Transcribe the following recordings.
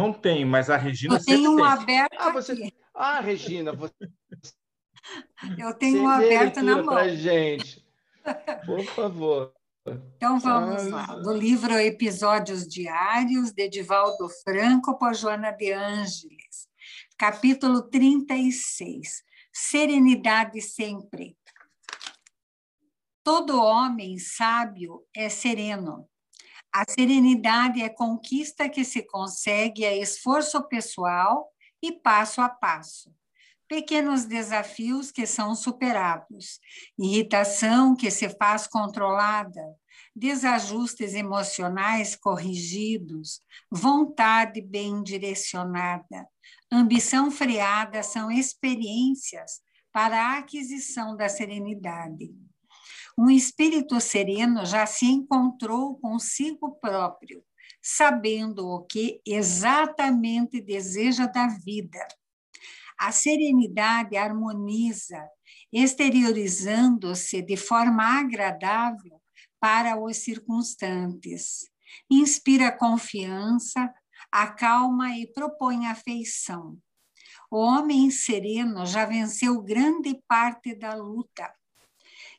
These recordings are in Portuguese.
não tem, mas a Regina Eu tenho um tem. aberto Ah, você... aqui. ah Regina, você Eu tenho um aberto na mão. pra gente. Por favor. Então vamos Ah. lá. Do livro Episódios Diários, de Edivaldo Franco por Joana de Ângeles. Capítulo 36. Serenidade sempre. Todo homem sábio é sereno. A serenidade é conquista que se consegue a esforço pessoal e passo a passo. Pequenos desafios que são superados, irritação que se faz controlada, desajustes emocionais corrigidos, vontade bem direcionada, ambição freada são experiências para a aquisição da serenidade. Um espírito sereno já se encontrou consigo próprio, sabendo o que exatamente deseja da vida. A serenidade harmoniza, exteriorizando-se de forma agradável para os circunstantes. Inspira confiança, acalma e propõe afeição. O homem sereno já venceu grande parte da luta.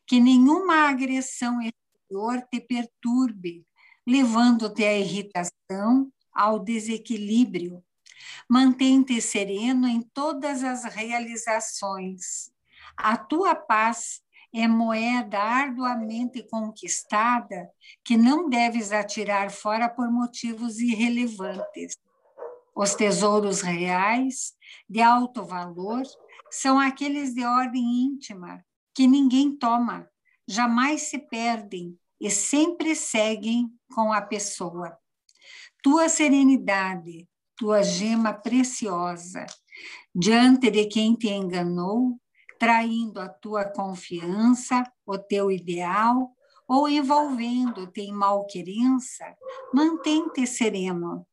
Que nenhuma agressão exterior te perturbe, levando-te à irritação, ao desequilíbrio. Mantém-te sereno em todas as realizações. A tua paz é moeda arduamente conquistada que não deves atirar fora por motivos irrelevantes. Os tesouros reais, de alto valor, são aqueles de ordem íntima, que ninguém toma, jamais se perdem e sempre seguem com a pessoa. Tua serenidade, tua gema preciosa, diante de quem te enganou, traindo a tua confiança, o teu ideal, ou envolvendo-te em malquerença, mantém-te sereno.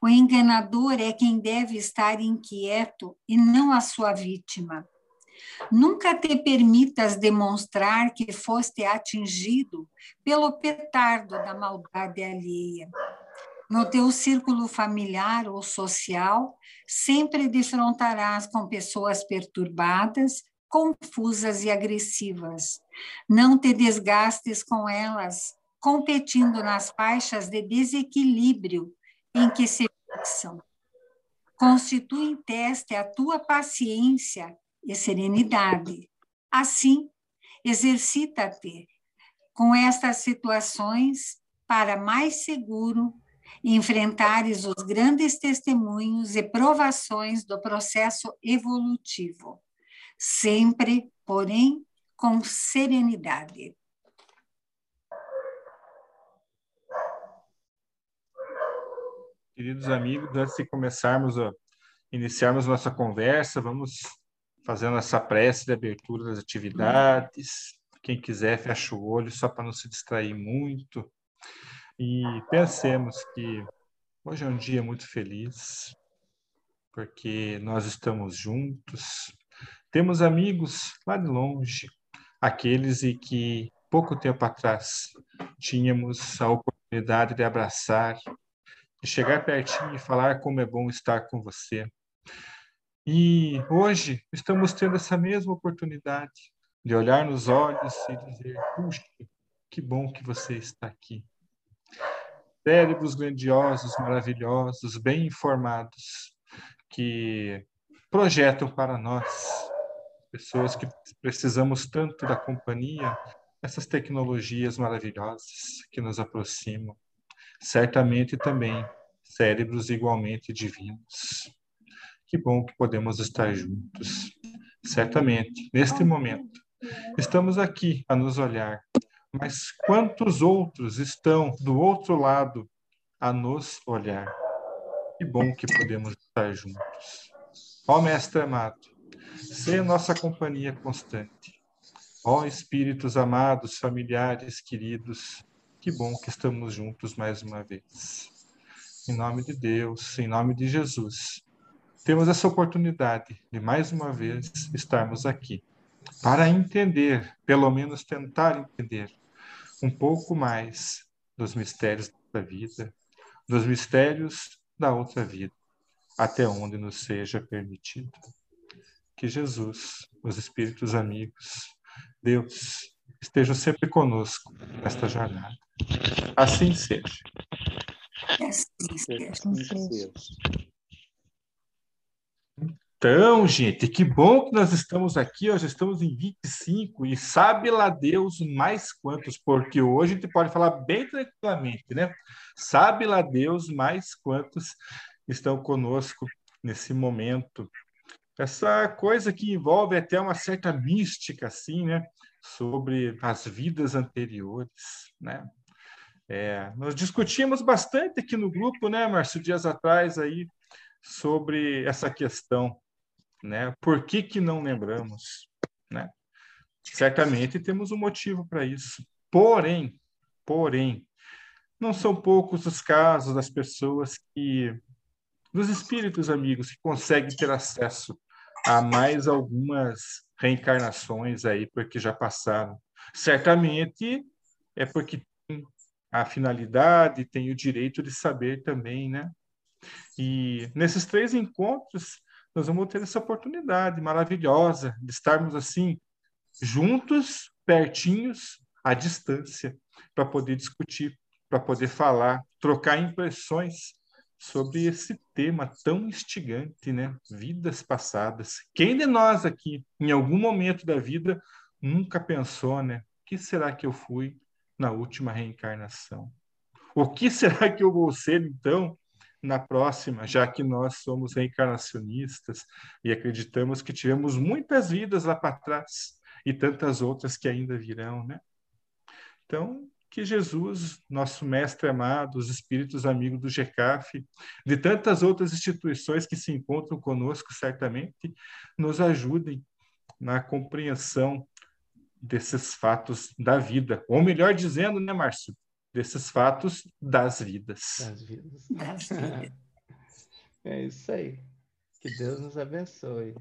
O enganador é quem deve estar inquieto e não a sua vítima. Nunca te permitas demonstrar que foste atingido pelo petardo da maldade alheia. No teu círculo familiar ou social, sempre defrontarás com pessoas perturbadas, confusas e agressivas. Não te desgastes com elas, competindo nas faixas de desequilíbrio em que se fixam. Constitui em teste a tua paciência e serenidade. Assim, exercita-te com estas situações para mais seguro enfrentares os grandes testemunhos e provações do processo evolutivo, sempre, porém, com serenidade. Queridos amigos, antes de começarmos a iniciarmos nossa conversa, vamos fazendo essa prece de abertura das atividades. Quem quiser, fecha o olho só para não se distrair muito. E pensemos que hoje é um dia muito feliz, porque nós estamos juntos. Temos amigos lá de longe, aqueles e que pouco tempo atrás tínhamos a oportunidade de abraçar, de chegar pertinho e falar como é bom estar com você. E hoje estamos tendo essa mesma oportunidade de olhar nos olhos e dizer: puxa, que bom que você está aqui. Cérebros grandiosos, maravilhosos, bem informados, que projetam para nós, pessoas que precisamos tanto da companhia, essas tecnologias maravilhosas que nos aproximam. Certamente também cérebros igualmente divinos. Que bom que podemos estar juntos. Certamente, neste momento, estamos aqui a nos olhar, mas quantos outros estão do outro lado a nos olhar? Que bom que podemos estar juntos. Ó Mestre amado, seja nossa companhia constante. Ó Espíritos amados, familiares, queridos, que bom que estamos juntos mais uma vez. Em nome de Deus, em nome de Jesus, temos essa oportunidade de mais uma vez estarmos aqui para entender, pelo menos tentar entender, um pouco mais dos mistérios da vida, dos mistérios da outra vida, até onde nos seja permitido. Que Jesus, os Espíritos amigos, Deus, estejam sempre conosco nesta jornada. Assim seja. Assim seja. Assim seja. Então, gente, que bom que nós estamos aqui, hoje estamos em 25 e sabe lá Deus mais quantos, porque hoje a gente pode falar bem tranquilamente, né? Sabe lá Deus mais quantos estão conosco nesse momento. Essa coisa que envolve até uma certa mística, assim, né? Sobre as vidas anteriores, né? É, nós discutimos bastante aqui no grupo, né, Márcio, dias atrás aí, sobre essa questão né? Por que, que não lembramos? Né? Certamente temos um motivo para isso. Porém, porém, não são poucos os casos das pessoas que, dos espíritos amigos, que conseguem ter acesso a mais algumas reencarnações aí, porque já passaram. Certamente é porque tem a finalidade, tem o direito de saber também, né? E nesses três encontros, nós vamos ter essa oportunidade maravilhosa de estarmos assim, juntos, pertinhos, à distância, para poder discutir, para poder falar, trocar impressões sobre esse tema tão instigante, né? Vidas passadas. Quem de nós aqui, em algum momento da vida, nunca pensou, né? O que será que eu fui na última reencarnação? O que será que eu vou ser, então, na próxima, já que nós somos reencarnacionistas e acreditamos que tivemos muitas vidas lá para trás e tantas outras que ainda virão, né? Então, que Jesus, nosso mestre amado, os espíritos amigos do GECAF, de tantas outras instituições que se encontram conosco, certamente, nos ajudem na compreensão desses fatos da vida. Ou melhor dizendo, né, Márcio? Desses fatos das vidas. Das vidas. Das vidas. é isso aí. Que Deus nos abençoe.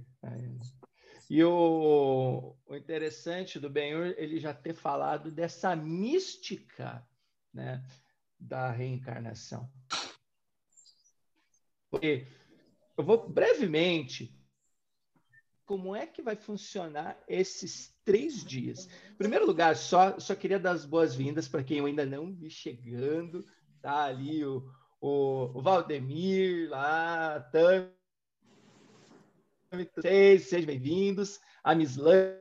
E o, o interessante do Benhur, ele já ter falado dessa mística né, da reencarnação. Porque eu vou brevemente como é que vai funcionar esses três dias. Em primeiro lugar, só, só queria dar as boas-vindas para quem eu ainda não vi chegando. Tá ali o, o, o Valdemir, lá, vocês, sejam bem-vindos. A Mislane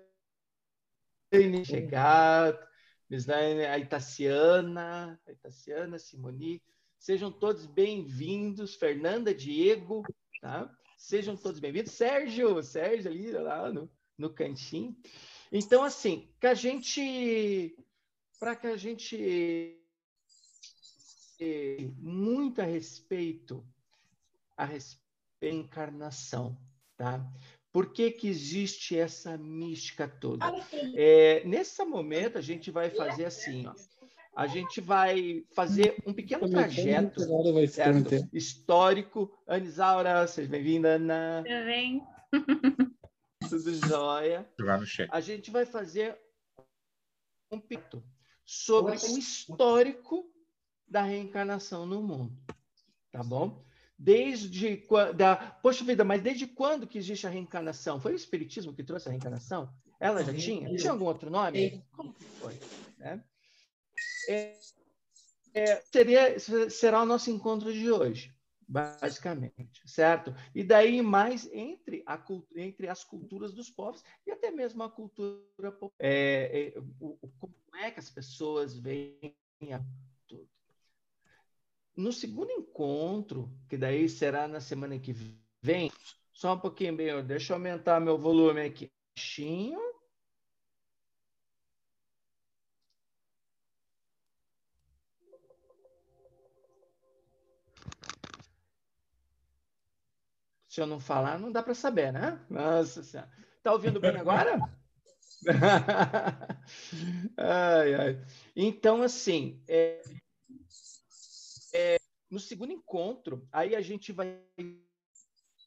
chegar, Mislane, a Itaciana, a Itaciana, Simoni, sejam todos bem-vindos. Fernanda, Diego, tá? Sejam todos bem-vindos. Sérgio, Sérgio ali lá no, no cantinho. Então, assim, que a gente. Para que a gente. Muito a respeito a encarnação, tá? Por que, que existe essa mística toda? É, nesse momento, a gente vai fazer assim, ó a gente vai fazer um pequeno trajeto certo? histórico. Anisaura, seja bem-vinda, Ana. Tudo bem? Tudo jóia. A gente vai fazer um pito sobre o histórico da reencarnação no mundo. Tá bom? Desde quando. Poxa vida, mas desde quando que existe a reencarnação? Foi o Espiritismo que trouxe a reencarnação? Ela já tinha? Tinha algum outro nome? Como que foi? Né? É, é, seria, será o nosso encontro de hoje, basicamente, certo? E daí mais entre, a, entre as culturas dos povos e até mesmo a cultura é, é, o, como é que as pessoas veem tudo. No segundo encontro, que daí será na semana que vem, só um pouquinho, bem, deixa eu aumentar meu volume aqui. Baixinho. Se eu não falar, não dá para saber, né? Nossa Senhora. Tá ouvindo bem agora? ai, ai. Então, assim, é, é, no segundo encontro, aí a gente vai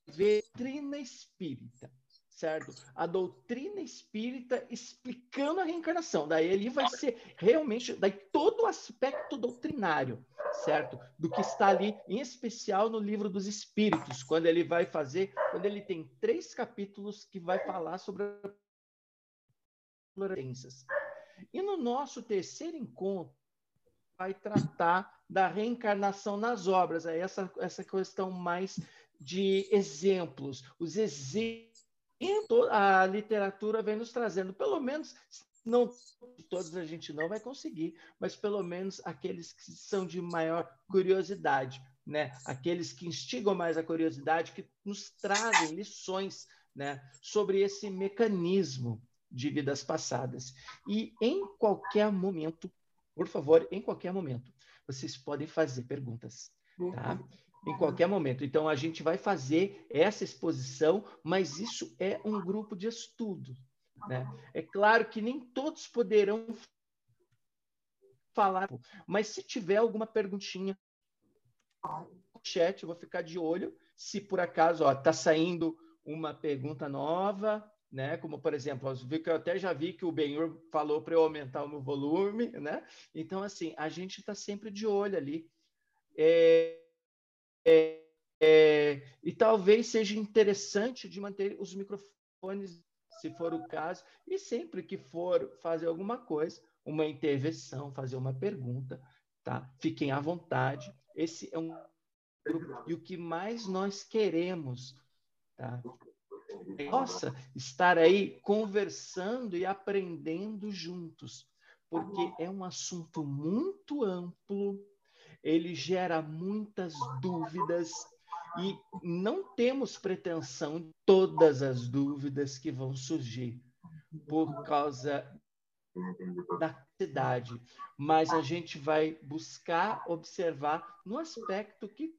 ver trina espírita, certo? A doutrina espírita explicando a reencarnação. Daí ele vai ser realmente, daí todo o aspecto doutrinário, certo? Do que está ali, em especial no livro dos Espíritos, quando ele vai fazer, quando ele tem três capítulos que vai falar sobre as E no nosso terceiro encontro vai tratar da reencarnação nas obras, aí essa essa questão mais de exemplos, os exemplos a literatura vem nos trazendo, pelo menos, não todos a gente não vai conseguir, mas pelo menos aqueles que são de maior curiosidade, né? Aqueles que instigam mais a curiosidade, que nos trazem lições, né, sobre esse mecanismo de vidas passadas. E em qualquer momento, por favor, em qualquer momento, vocês podem fazer perguntas, tá? Em qualquer momento. Então, a gente vai fazer essa exposição, mas isso é um grupo de estudo. Né? É claro que nem todos poderão falar, mas se tiver alguma perguntinha no chat, eu vou ficar de olho. Se por acaso está saindo uma pergunta nova, né? Como por exemplo, eu até já vi que o Benhur falou para eu aumentar o meu volume, né? Então assim, a gente está sempre de olho ali. É, é, é, e talvez seja interessante de manter os microfones, se for o caso, e sempre que for fazer alguma coisa, uma intervenção, fazer uma pergunta, tá? Fiquem à vontade. Esse é um grupo e o que mais nós queremos, tá? Nossa, estar aí conversando e aprendendo juntos, porque é um assunto muito amplo ele gera muitas dúvidas e não temos pretensão de todas as dúvidas que vão surgir por causa da cidade, mas a gente vai buscar observar no aspecto que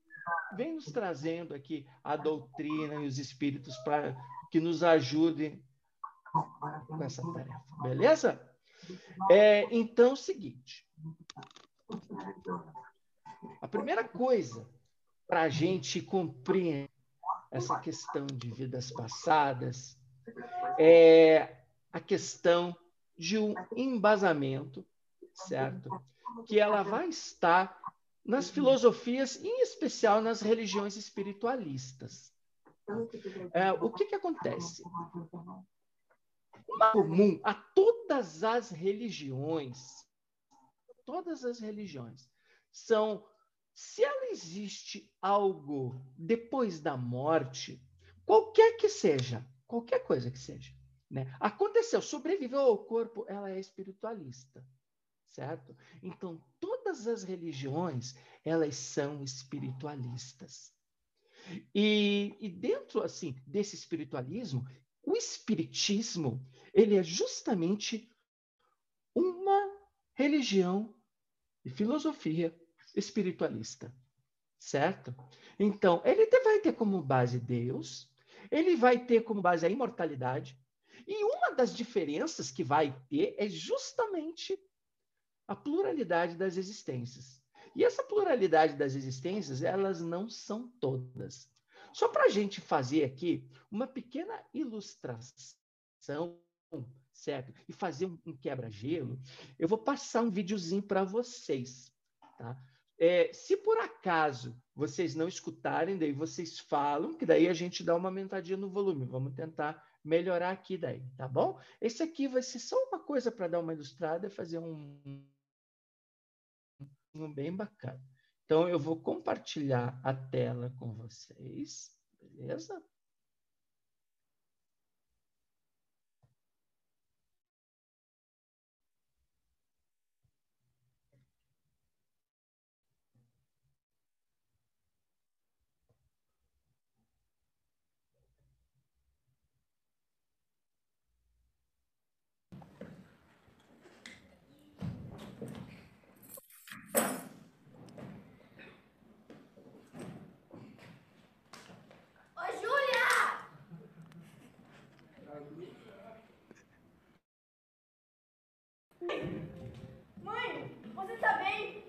vem nos trazendo aqui a doutrina e os espíritos para que nos ajudem com essa tarefa, beleza? É, então, o seguinte. A primeira coisa para a gente compreender essa questão de vidas passadas é a questão de um embasamento, certo? Que ela vai estar nas filosofias, em especial nas religiões espiritualistas. É, o que, que acontece? Uma comum a todas as religiões, todas as religiões, são se ela existe algo depois da morte, qualquer que seja, qualquer coisa que seja, né? Aconteceu, sobreviveu ao corpo, ela é espiritualista, certo? Então, todas as religiões, elas são espiritualistas. E, e dentro, assim, desse espiritualismo, o espiritismo, ele é justamente uma religião e filosofia espiritualista, certo? Então, ele vai ter como base Deus, ele vai ter como base a imortalidade, e uma das diferenças que vai ter é justamente a pluralidade das existências. E essa pluralidade das existências, elas não são todas. Só para a gente fazer aqui uma pequena ilustração, certo? E fazer um quebra-gelo, eu vou passar um videozinho para vocês, tá? É, se por acaso vocês não escutarem, daí vocês falam, que daí a gente dá uma aumentadinha no volume. Vamos tentar melhorar aqui daí, tá bom? Esse aqui vai ser só uma coisa para dar uma ilustrada, fazer um, um bem bacana. Então, eu vou compartilhar a tela com vocês, beleza? Você tá bem?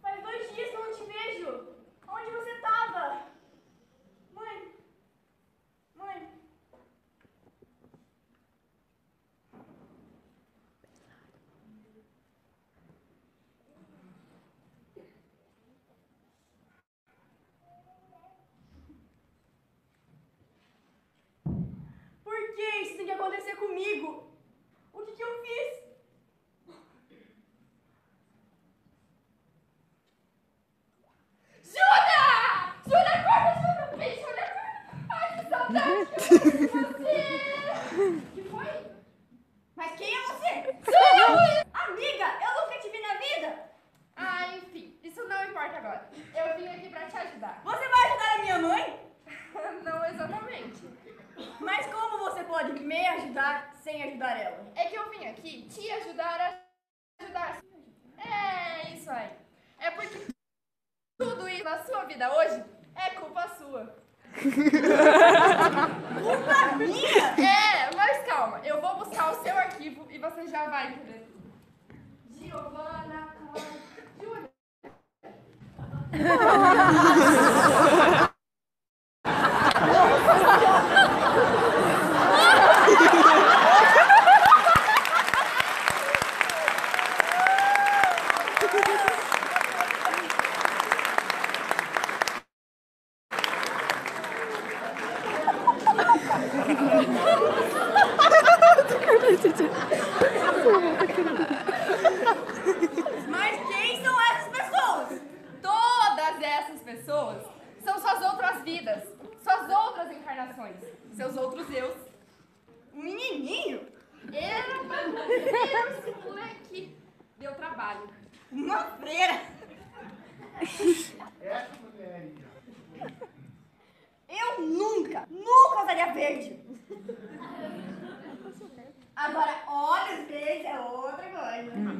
Faz dois dias que eu não te vejo. Onde você tava? Mãe! Mãe! Por que isso tem que acontecer comigo? O que, que eu fiz? Mas quem são essas pessoas? Todas essas pessoas são suas outras vidas, suas outras encarnações, seus outros eus. O menininho era para esse moleque. Deu trabalho. Uma freira. Essa mulher aí. Eu nunca, nunca usaria verde. é outra coisa. Hum.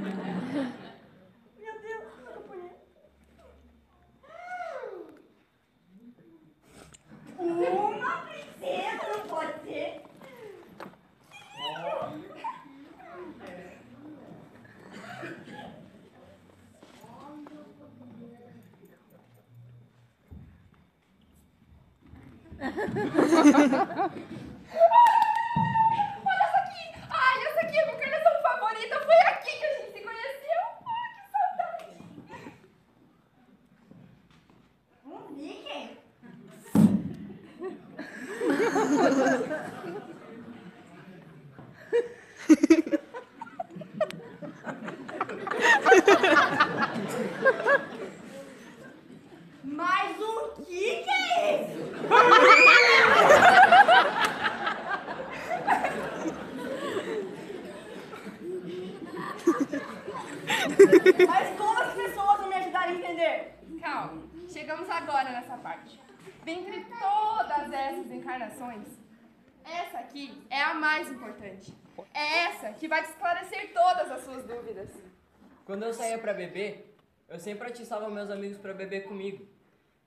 Quando eu saía para beber, eu sempre atiçava meus amigos para beber comigo.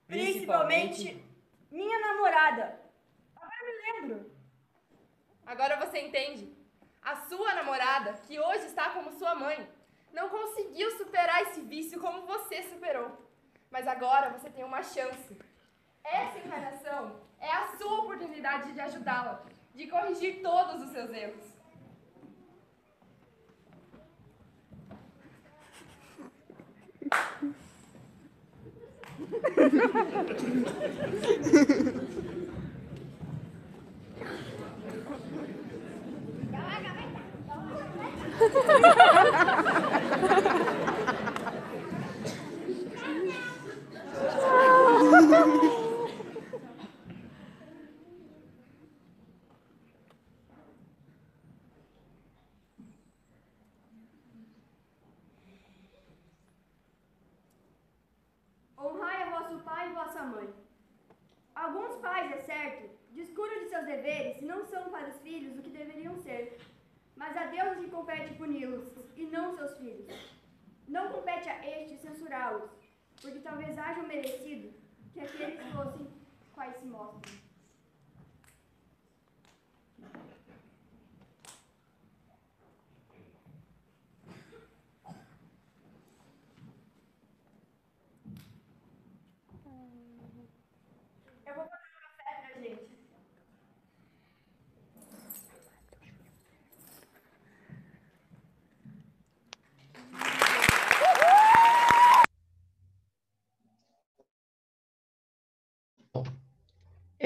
Principalmente, Principalmente minha namorada. Ah, agora me lembro. Agora você entende. A sua namorada, que hoje está como sua mãe, não conseguiu superar esse vício como você superou. Mas agora você tem uma chance. Essa encarnação é a sua oportunidade de ajudá-la, de corrigir todos os seus erros. Ha ha ha ha!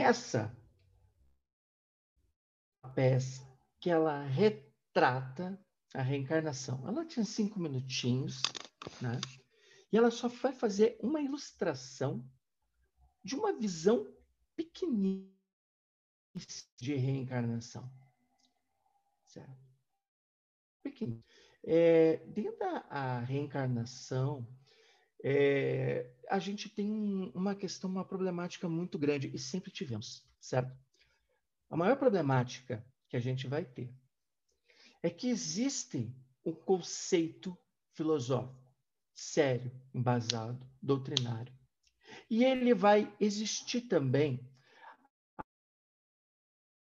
peça, a peça que ela retrata a reencarnação. Ela tinha cinco minutinhos, né? E ela só vai fazer uma ilustração de uma visão pequenininha de reencarnação. Certo? Pequenininha. É, dentro da reencarnação, é, a gente tem uma questão, uma problemática muito grande, e sempre tivemos, certo? A maior problemática que a gente vai ter é que existe um conceito filosófico sério, embasado, doutrinário. E ele vai existir também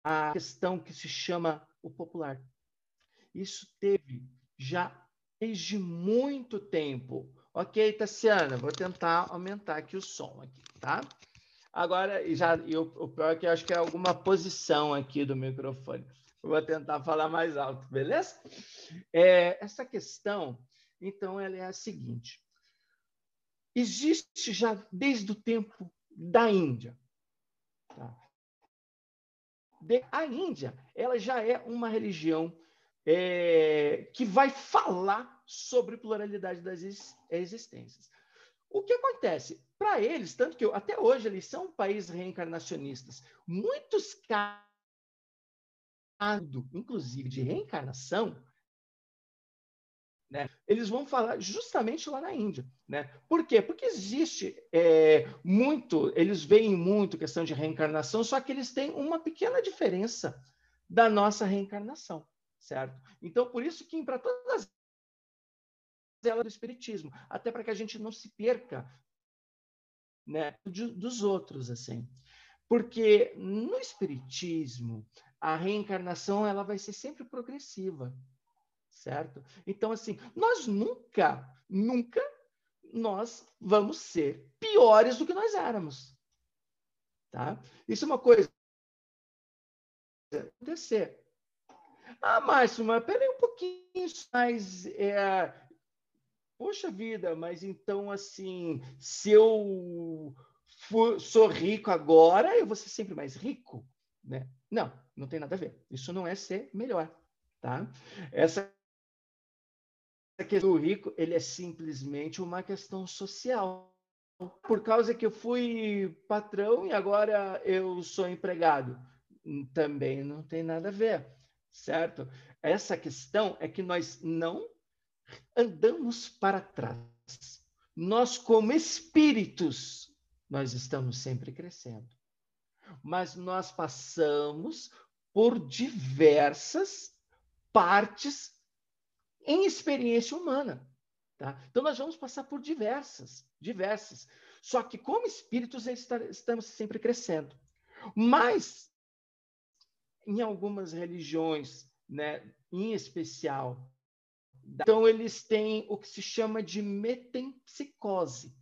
a questão que se chama o popular. Isso teve já desde muito tempo. Ok, Tassiana, vou tentar aumentar aqui o som aqui, tá? Agora, já, eu, o pior é que eu acho que é alguma posição aqui do microfone. Eu vou tentar falar mais alto, beleza? É, essa questão, então, ela é a seguinte. Existe já desde o tempo da Índia. Tá? a Índia, ela já é uma religião é, que vai falar sobre pluralidade das existências. O que acontece? Para eles, tanto que eu, até hoje eles são um país reencarnacionistas, muitos casos, inclusive de reencarnação, né, eles vão falar justamente lá na Índia. Né? Por quê? Porque existe é, muito, eles veem muito questão de reencarnação, só que eles têm uma pequena diferença da nossa reencarnação certo? Então, por isso que para todas elas do espiritismo, até para que a gente não se perca, né, de, dos outros assim. Porque no espiritismo, a reencarnação ela vai ser sempre progressiva, certo? Então assim, nós nunca, nunca nós vamos ser piores do que nós éramos. Tá? Isso é uma coisa acontecer. Ah, Márcio, mas peraí um pouquinho, mas é, poxa vida, mas então assim, se eu for, sou rico agora, eu vou ser sempre mais rico, né? Não, não tem nada a ver. Isso não é ser melhor, tá? Essa questão do rico, ele é simplesmente uma questão social. Por causa que eu fui patrão e agora eu sou empregado. Também não tem nada a ver certo? Essa questão é que nós não andamos para trás. Nós, como espíritos, nós estamos sempre crescendo. Mas nós passamos por diversas partes em experiência humana. Tá? Então, nós vamos passar por diversas, diversas. Só que, como espíritos, estamos sempre crescendo. Mas em algumas religiões, né, em especial. Então, eles têm o que se chama de metempsicose.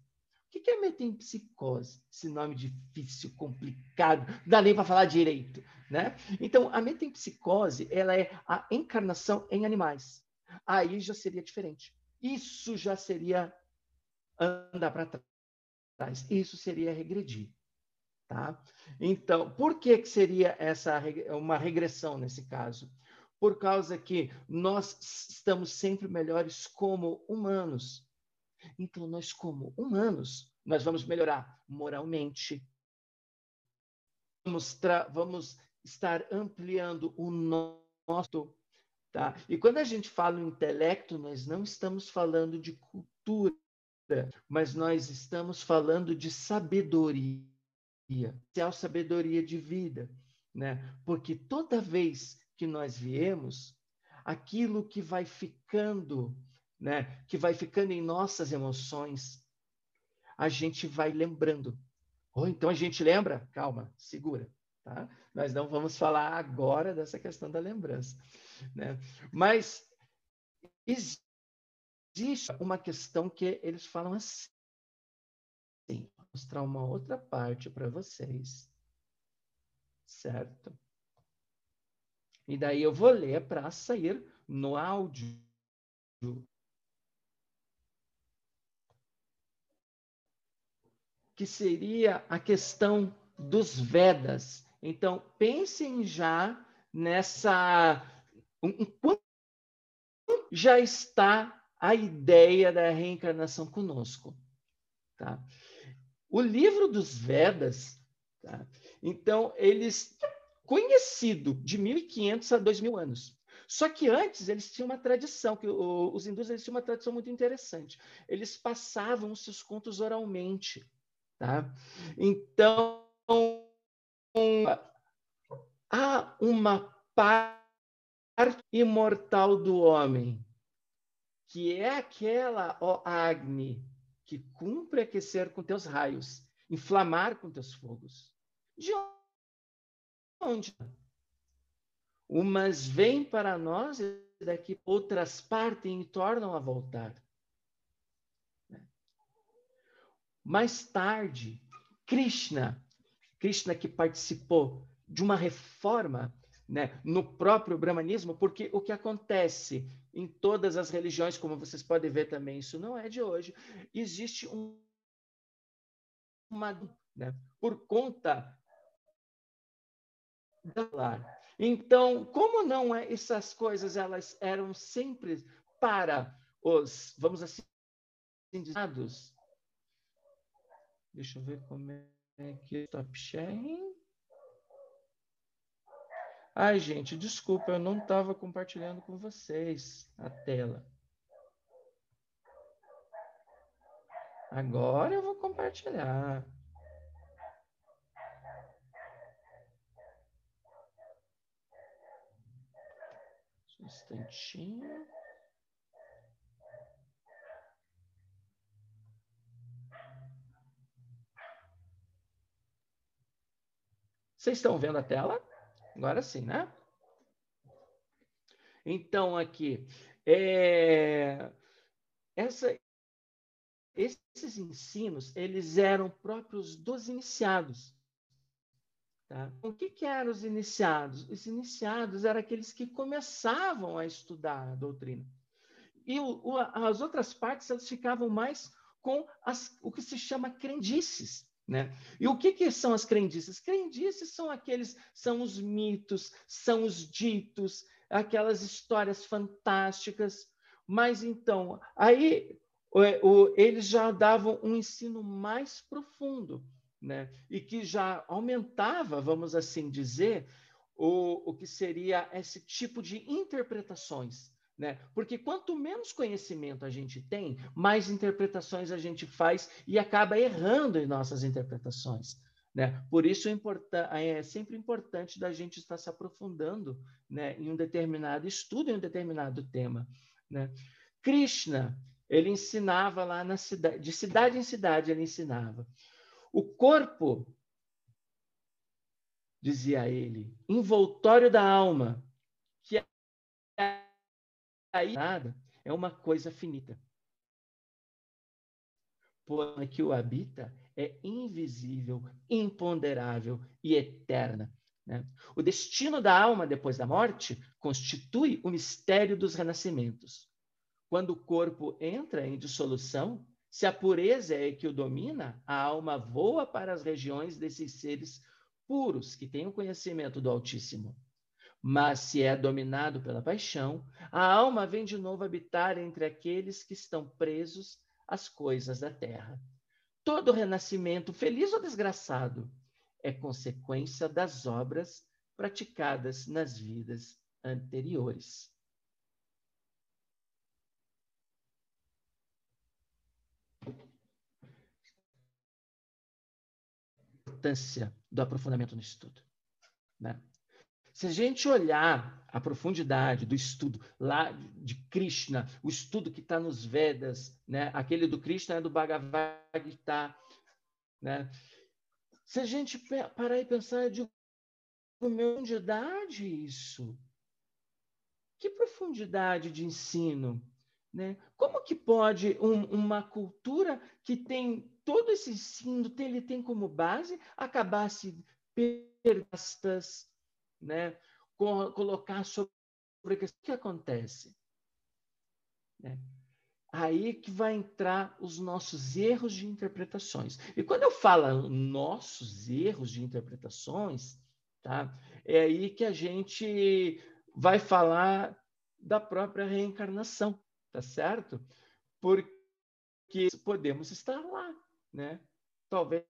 O que é metempsicose? Esse nome difícil, complicado, não dá nem para falar direito. Né? Então, a metempsicose ela é a encarnação em animais. Aí já seria diferente. Isso já seria andar para trás. Isso seria regredir. Tá? Então, por que, que seria essa uma regressão nesse caso? Por causa que nós estamos sempre melhores como humanos. Então, nós, como humanos, nós vamos melhorar moralmente, vamos, vamos estar ampliando o nosso. Tá? E quando a gente fala em intelecto, nós não estamos falando de cultura, mas nós estamos falando de sabedoria sabedoria de vida, né? Porque toda vez que nós viemos, aquilo que vai ficando, né, que vai ficando em nossas emoções, a gente vai lembrando. Ou então a gente lembra, calma, segura, tá? Nós não vamos falar agora dessa questão da lembrança, né? Mas existe uma questão que eles falam assim, mostrar uma outra parte para vocês. Certo? E daí eu vou ler para sair no áudio. Que seria a questão dos Vedas. Então, pensem já nessa já está a ideia da reencarnação conosco. Tá? O livro dos Vedas, tá? então, eles conhecido de 1500 a 2000 anos. Só que antes eles tinham uma tradição, que os hindus eles tinham uma tradição muito interessante. Eles passavam os seus contos oralmente. Tá? Então, há uma parte imortal do homem, que é aquela, ó Agni, que cumpre aquecer com teus raios, inflamar com teus fogos. De onde? Umas vêm para nós e daqui outras partem e tornam a voltar. Mais tarde, Krishna, Krishna que participou de uma reforma né, no próprio brahmanismo, porque o que acontece em todas as religiões, como vocês podem ver também, isso não é de hoje, existe um, uma. Né, por conta Então, como não é essas coisas, elas eram sempre para os, vamos assim dizer, Deixa eu ver como é que é stop sharing. Ai, gente, desculpa, eu não estava compartilhando com vocês a tela. Agora eu vou compartilhar. Um instantinho. Vocês estão vendo a tela? Agora sim, né? Então, aqui, é, essa, esses ensinos, eles eram próprios dos iniciados. Tá? O que, que eram os iniciados? Os iniciados eram aqueles que começavam a estudar a doutrina. E o, o, as outras partes elas ficavam mais com as, o que se chama crendices. Né? E o que, que são as crendices? Crendices são aqueles, são os mitos, são os ditos, aquelas histórias fantásticas. Mas então, aí o, eles já davam um ensino mais profundo, né? E que já aumentava, vamos assim dizer, o, o que seria esse tipo de interpretações. Né? Porque quanto menos conhecimento a gente tem, mais interpretações a gente faz e acaba errando em nossas interpretações. Né? Por isso é, é sempre importante da gente estar se aprofundando né, em um determinado estudo, em um determinado tema. Né? Krishna, ele ensinava lá na cidade, de cidade em cidade ele ensinava. O corpo, dizia ele, envoltório da alma, que aí nada é uma coisa finita. Porém, que o habita é invisível, imponderável e eterna. Né? O destino da alma depois da morte constitui o mistério dos renascimentos. Quando o corpo entra em dissolução, se a pureza é que o domina, a alma voa para as regiões desses seres puros que têm o conhecimento do Altíssimo. Mas se é dominado pela paixão, a alma vem de novo habitar entre aqueles que estão presos às coisas da terra. Todo renascimento, feliz ou desgraçado, é consequência das obras praticadas nas vidas anteriores. Importância do aprofundamento no estudo. Né? Se a gente olhar a profundidade do estudo lá de Krishna, o estudo que está nos Vedas, né? aquele do Krishna é do Bhagavad Gita, né? se a gente parar e pensar, de profundidade isso? Que profundidade de ensino? Né? Como que pode um, uma cultura que tem todo esse ensino, ele tem como base, acabar se perdas, né, colocar sobre o que acontece. Né? Aí que vai entrar os nossos erros de interpretações. E quando eu falo nossos erros de interpretações, tá? é aí que a gente vai falar da própria reencarnação, tá certo? Porque podemos estar lá, né? Talvez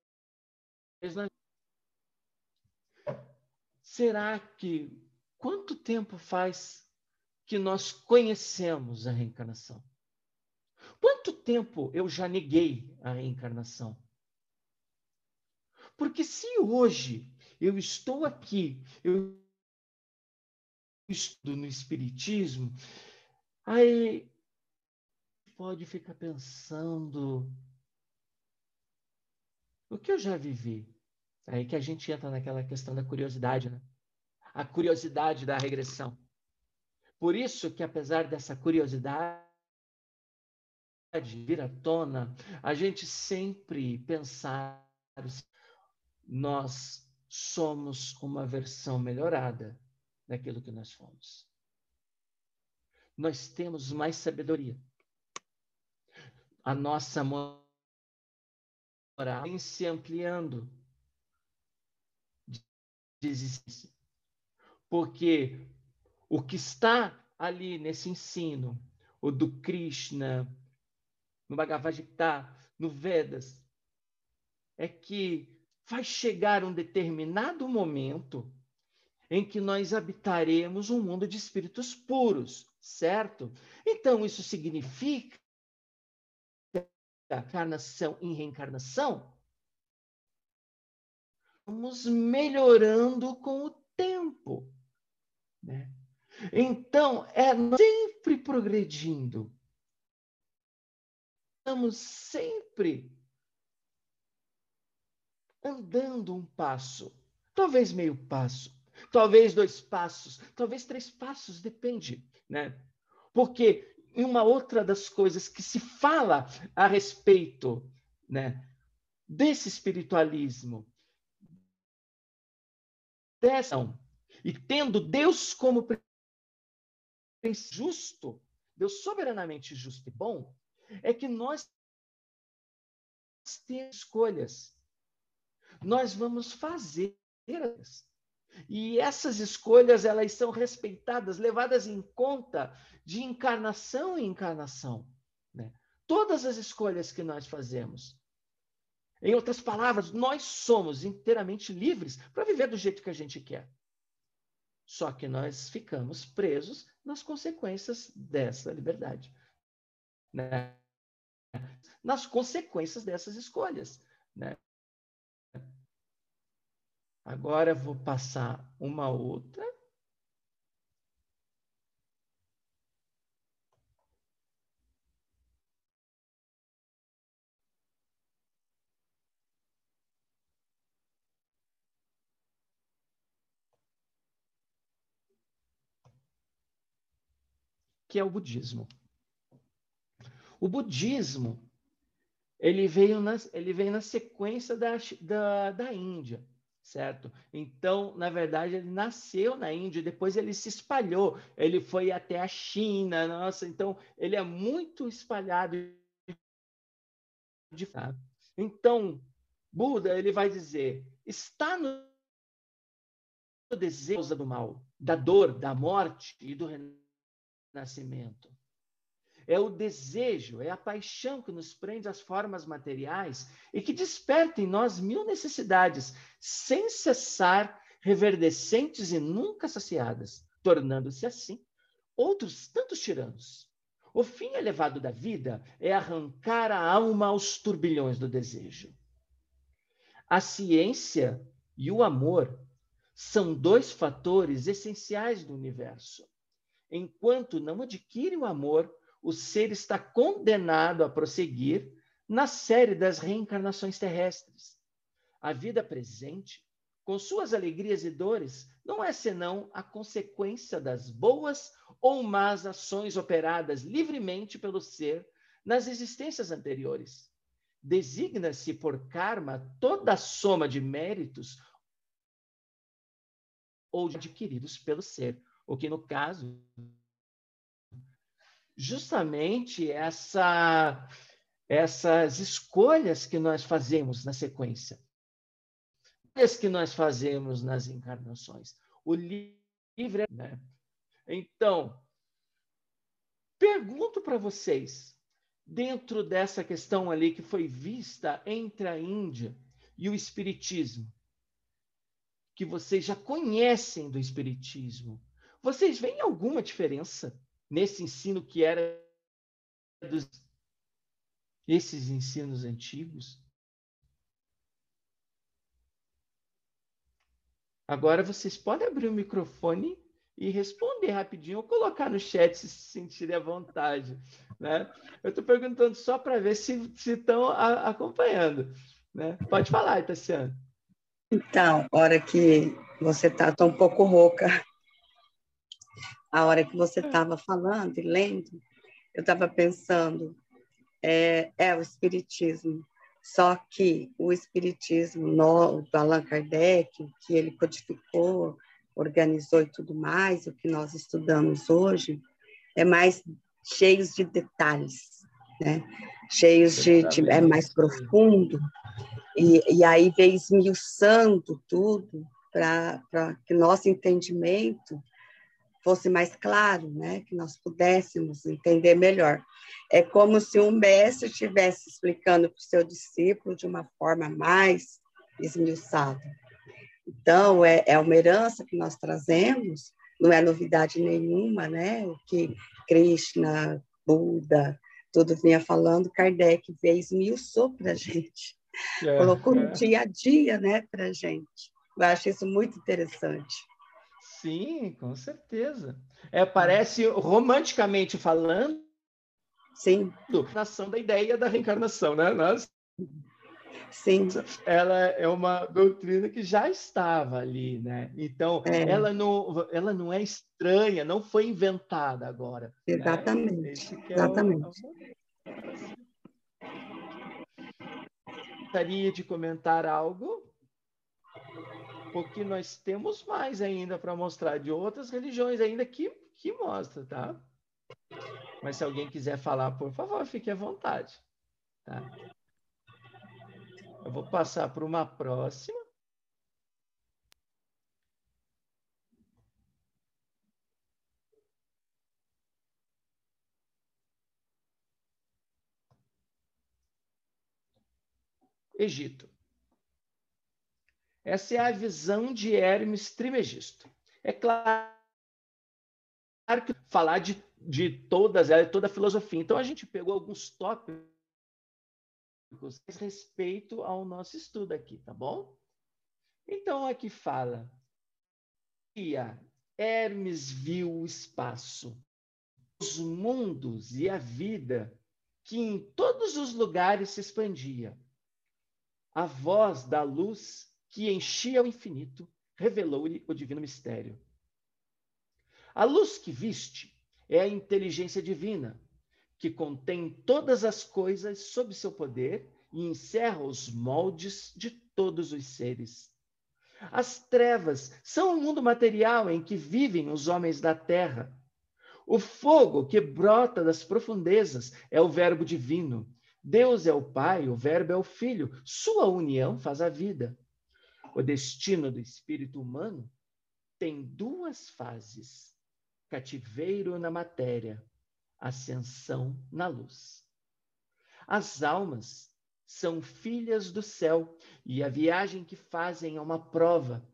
Será que quanto tempo faz que nós conhecemos a reencarnação? Quanto tempo eu já neguei a reencarnação? Porque se hoje eu estou aqui, eu estudo no Espiritismo, aí pode ficar pensando o que eu já vivi. Aí que a gente entra naquela questão da curiosidade, né? A curiosidade da regressão. Por isso que apesar dessa curiosidade vir à tona, a gente sempre pensar nós somos uma versão melhorada daquilo que nós fomos. Nós temos mais sabedoria. A nossa vem se ampliando de existência. Porque o que está ali nesse ensino, o do Krishna, no Bhagavad Gita, no Vedas, é que vai chegar um determinado momento em que nós habitaremos um mundo de espíritos puros, certo? Então, isso significa encarnação em reencarnação, vamos melhorando com o tempo. Né? Então, é sempre progredindo. Estamos sempre andando um passo, talvez meio passo, talvez dois passos, talvez três passos, depende, né? Porque uma outra das coisas que se fala a respeito, né, desse espiritualismo dessa e tendo Deus como justo, Deus soberanamente justo e bom, é que nós temos escolhas. Nós vamos fazer e essas escolhas elas são respeitadas, levadas em conta de encarnação em encarnação. Né? Todas as escolhas que nós fazemos. Em outras palavras, nós somos inteiramente livres para viver do jeito que a gente quer. Só que nós ficamos presos nas consequências dessa liberdade. Né? Nas consequências dessas escolhas. Né? Agora vou passar uma outra. que é o budismo. O budismo ele veio na, ele veio na sequência da, da, da Índia, certo? Então, na verdade, ele nasceu na Índia, depois ele se espalhou, ele foi até a China, nossa, então ele é muito espalhado. De... Então, Buda ele vai dizer: está no desejo do mal, da dor, da morte e do nascimento. É o desejo, é a paixão que nos prende às formas materiais e que desperta em nós mil necessidades, sem cessar, reverdecentes e nunca saciadas, tornando-se assim outros tantos tiranos. O fim elevado da vida é arrancar a alma aos turbilhões do desejo. A ciência e o amor são dois fatores essenciais do universo. Enquanto não adquire o amor, o ser está condenado a prosseguir na série das reencarnações terrestres. A vida presente, com suas alegrias e dores, não é senão a consequência das boas ou más ações operadas livremente pelo ser nas existências anteriores. Designa-se por karma toda a soma de méritos ou adquiridos pelo ser, o que no caso justamente essa essas escolhas que nós fazemos na sequência, escolhas que nós fazemos nas encarnações. O livre, né? Então, pergunto para vocês, dentro dessa questão ali que foi vista entre a Índia e o Espiritismo, que vocês já conhecem do Espiritismo, vocês veem alguma diferença nesse ensino que era dos esses ensinos antigos? Agora vocês podem abrir o microfone e responder rapidinho ou colocar no chat se sentirem à vontade. Né? Eu estou perguntando só para ver se estão acompanhando. Né? Pode falar, Itaciana. Então, hora que você está tá um pouco rouca, a hora que você estava falando e lendo, eu estava pensando, é, é o Espiritismo. Só que o Espiritismo no, do Allan Kardec, que ele codificou, organizou e tudo mais, o que nós estudamos hoje, é mais cheios de detalhes, né? cheios de, de é mais profundo, e, e aí vem esmiuçando tudo para que nosso entendimento fosse mais claro, né? que nós pudéssemos entender melhor. É como se um mestre estivesse explicando para o seu discípulo de uma forma mais esmiuçada. Então, é, é uma herança que nós trazemos, não é novidade nenhuma, né? O que Krishna, Buda, tudo vinha falando, Kardec veio esmiuçou para a gente. É, Colocou no é. dia a dia né, para a gente. Eu acho isso muito interessante. Sim, com certeza. É, parece, romanticamente falando, Sim. nação da ideia da reencarnação, né? Nós, Sim. Ela é uma doutrina que já estava ali, né? Então, é. ela, não, ela não é estranha, não foi inventada agora. Né? Exatamente. Né? É Exatamente. Gostaria de comentar algo? Porque nós temos mais ainda para mostrar de outras religiões ainda que, que mostra, tá? Mas se alguém quiser falar, por favor, fique à vontade. Tá? Eu vou passar para uma próxima. Egito. Essa é a visão de Hermes Trimegisto. É claro que falar de, de todas elas, toda a filosofia. Então, a gente pegou alguns tópicos respeito ao nosso estudo aqui, tá bom? Então, aqui fala: Hermes viu o espaço, os mundos e a vida que em todos os lugares se expandia. A voz da luz que enchia o infinito, revelou-lhe o divino mistério. A luz que viste é a inteligência divina, que contém todas as coisas sob seu poder e encerra os moldes de todos os seres. As trevas são o mundo material em que vivem os homens da terra. O fogo que brota das profundezas é o Verbo divino. Deus é o Pai, o Verbo é o Filho. Sua união faz a vida. O destino do espírito humano tem duas fases: cativeiro na matéria, ascensão na luz. As almas são filhas do céu e a viagem que fazem é uma prova.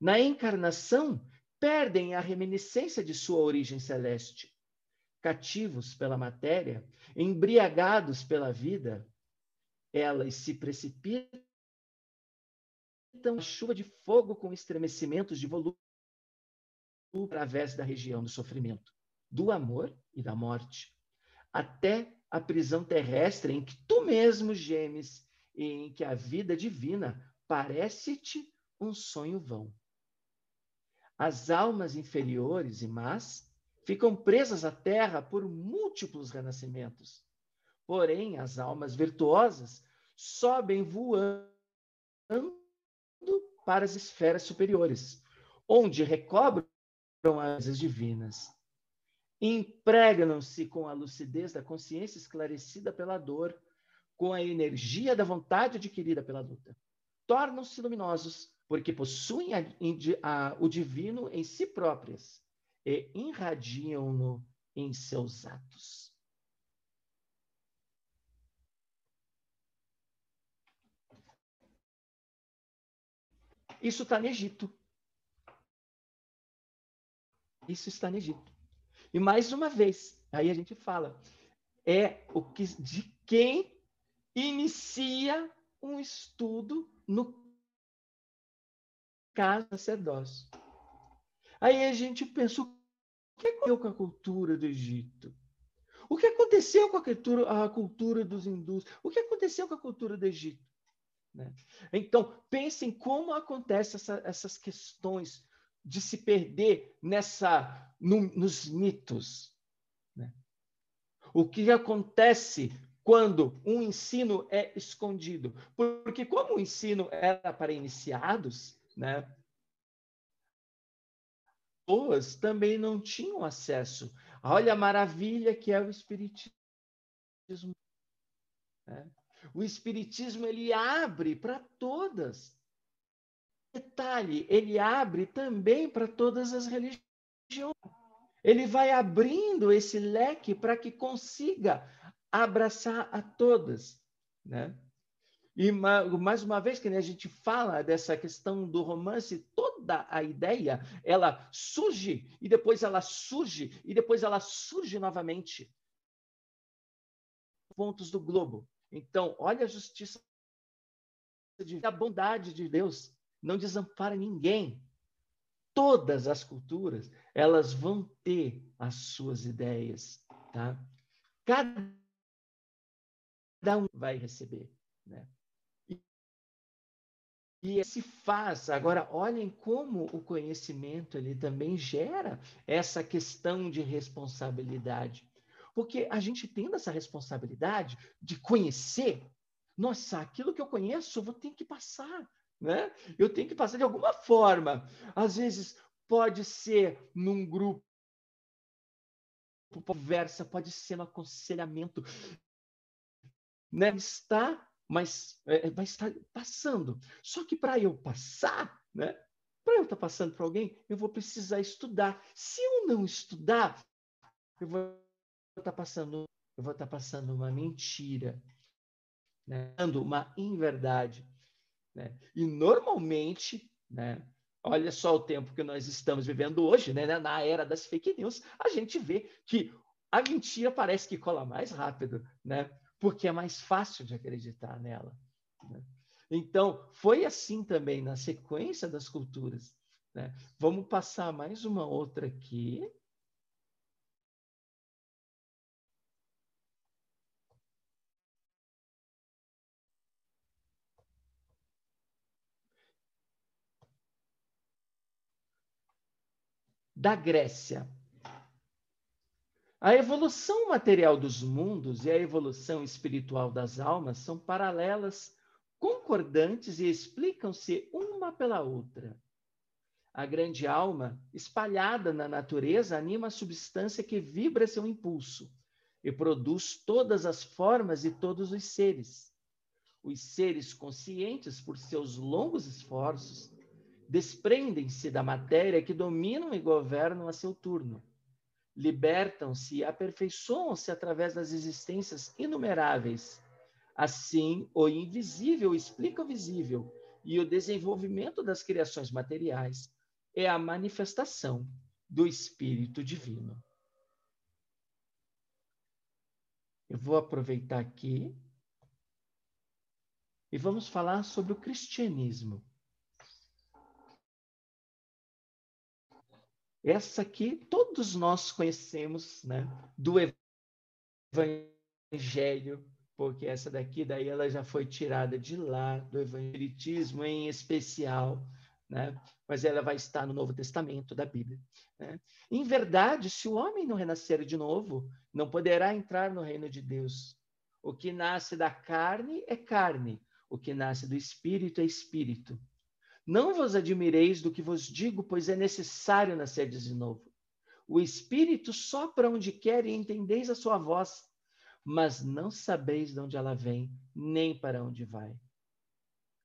Na encarnação, perdem a reminiscência de sua origem celeste. Cativos pela matéria, embriagados pela vida, elas se precipitam então chuva de fogo com estremecimentos de volume através da região do sofrimento, do amor e da morte, até a prisão terrestre em que tu mesmo gemes e em que a vida divina parece-te um sonho vão. As almas inferiores e más ficam presas à terra por múltiplos renascimentos. Porém, as almas virtuosas sobem voando para as esferas superiores, onde recobram as asas divinas. Impregnam-se com a lucidez da consciência esclarecida pela dor, com a energia da vontade adquirida pela luta. Tornam-se luminosos, porque possuem a, a, o divino em si próprias. e irradiam-no em seus atos. Isso está no Egito. Isso está no Egito. E mais uma vez, aí a gente fala, é o que de quem inicia um estudo no caso sacerdócio. Aí a gente pensa, o que aconteceu com a cultura do Egito? O que aconteceu com a cultura, a cultura dos hindus? O que aconteceu com a cultura do Egito? Né? Então, pensem como acontecem essa, essas questões de se perder nessa no, nos mitos. Né? O que acontece quando um ensino é escondido? Porque como o ensino era para iniciados, né? Pessoas também não tinham acesso. Olha a maravilha que é o espiritismo. Né? O espiritismo ele abre para todas. Detalhe, ele abre também para todas as religiões. Ele vai abrindo esse leque para que consiga abraçar a todas, né? E mais uma vez que a gente fala dessa questão do romance, toda a ideia ela surge e depois ela surge e depois ela surge novamente. Pontos do globo. Então, olha a justiça de a bondade de Deus não desampara ninguém. Todas as culturas, elas vão ter as suas ideias, tá? Cada um vai receber, né? E se faz. Agora, olhem como o conhecimento ele também gera essa questão de responsabilidade. Porque a gente tendo essa responsabilidade de conhecer, nossa, aquilo que eu conheço, eu vou ter que passar, né? Eu tenho que passar de alguma forma. Às vezes pode ser num grupo conversa, pode ser no aconselhamento, né? Está mas é, vai estar passando. Só que para eu passar, né? Para eu estar passando para alguém, eu vou precisar estudar. Se eu não estudar, eu vou estar tá passando, eu vou estar tá passando uma mentira, né? uma inverdade, né? E normalmente, né? Olha só o tempo que nós estamos vivendo hoje, né? Na era das fake news, a gente vê que a mentira parece que cola mais rápido, né? porque é mais fácil de acreditar nela. Né? Então, foi assim também na sequência das culturas. Né? Vamos passar mais uma outra aqui. Da Grécia. A evolução material dos mundos e a evolução espiritual das almas são paralelas, concordantes e explicam-se uma pela outra. A grande alma, espalhada na natureza, anima a substância que vibra seu impulso e produz todas as formas e todos os seres. Os seres conscientes, por seus longos esforços, desprendem-se da matéria que dominam e governam a seu turno libertam-se e aperfeiçoam-se através das existências inumeráveis. Assim, o invisível explica o visível, e o desenvolvimento das criações materiais é a manifestação do Espírito Divino. Eu vou aproveitar aqui e vamos falar sobre o cristianismo. Essa aqui todos nós conhecemos, né? Do Evangelho, porque essa daqui daí ela já foi tirada de lá do Evangelismo em especial, né? Mas ela vai estar no Novo Testamento da Bíblia. Né? Em verdade, se o homem não renascer de novo, não poderá entrar no reino de Deus. O que nasce da carne é carne, o que nasce do espírito é espírito. Não vos admireis do que vos digo, pois é necessário nascer de novo. O Espírito sopra onde quer e entendeis a sua voz, mas não sabeis de onde ela vem, nem para onde vai.